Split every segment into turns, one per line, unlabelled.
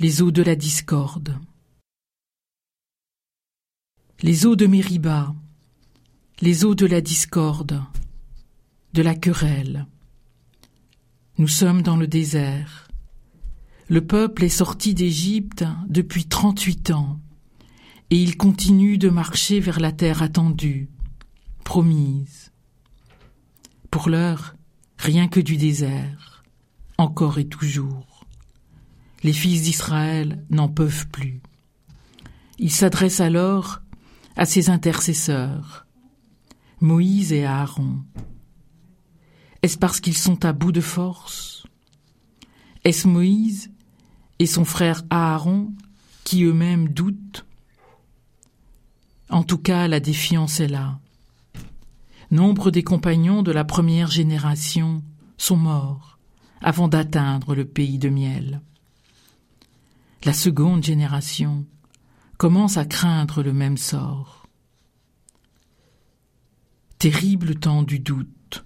les eaux de la discorde. Les eaux de Mériba, les eaux de la discorde, de la querelle. Nous sommes dans le désert. Le peuple est sorti d'Égypte depuis trente-huit ans, et il continue de marcher vers la terre attendue, promise. Pour l'heure, rien que du désert, encore et toujours. Les fils d'Israël n'en peuvent plus. Ils s'adressent alors à ses intercesseurs, Moïse et Aaron. Est-ce parce qu'ils sont à bout de force? Est-ce Moïse et son frère Aaron qui eux-mêmes doutent? En tout cas, la défiance est là. Nombre des compagnons de la première génération sont morts avant d'atteindre le pays de miel. La seconde génération commence à craindre le même sort. Terrible temps du doute.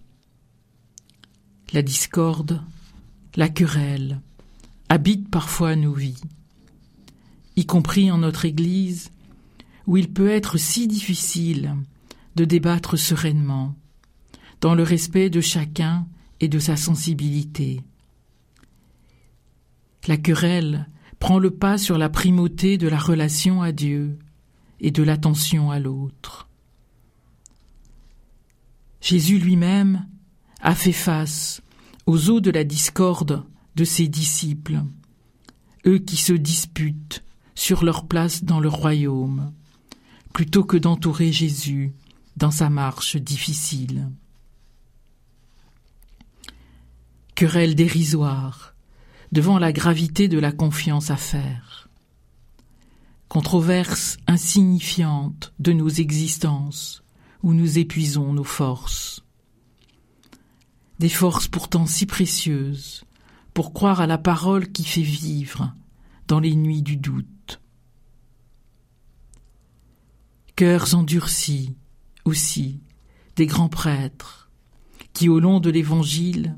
La discorde, la querelle habitent parfois nos vies, y compris en notre Église, où il peut être si difficile de débattre sereinement, dans le respect de chacun et de sa sensibilité. La querelle prend le pas sur la primauté de la relation à Dieu et de l'attention à l'autre. Jésus lui-même a fait face aux eaux de la discorde de ses disciples, eux qui se disputent sur leur place dans le royaume, plutôt que d'entourer Jésus dans sa marche difficile. Querelle dérisoire devant la gravité de la confiance à faire. Controverse insignifiante de nos existences où nous épuisons nos forces. Des forces pourtant si précieuses pour croire à la parole qui fait vivre dans les nuits du doute. Cœurs endurcis aussi des grands prêtres qui au long de l'Évangile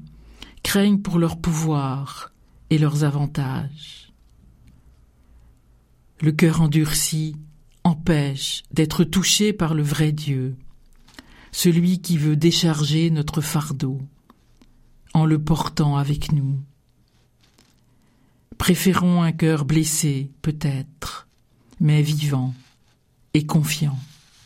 craignent pour leur pouvoir et leurs avantages. Le cœur endurci empêche d'être touché par le vrai Dieu, celui qui veut décharger notre fardeau en le portant avec nous. Préférons un cœur blessé, peut-être, mais vivant et confiant.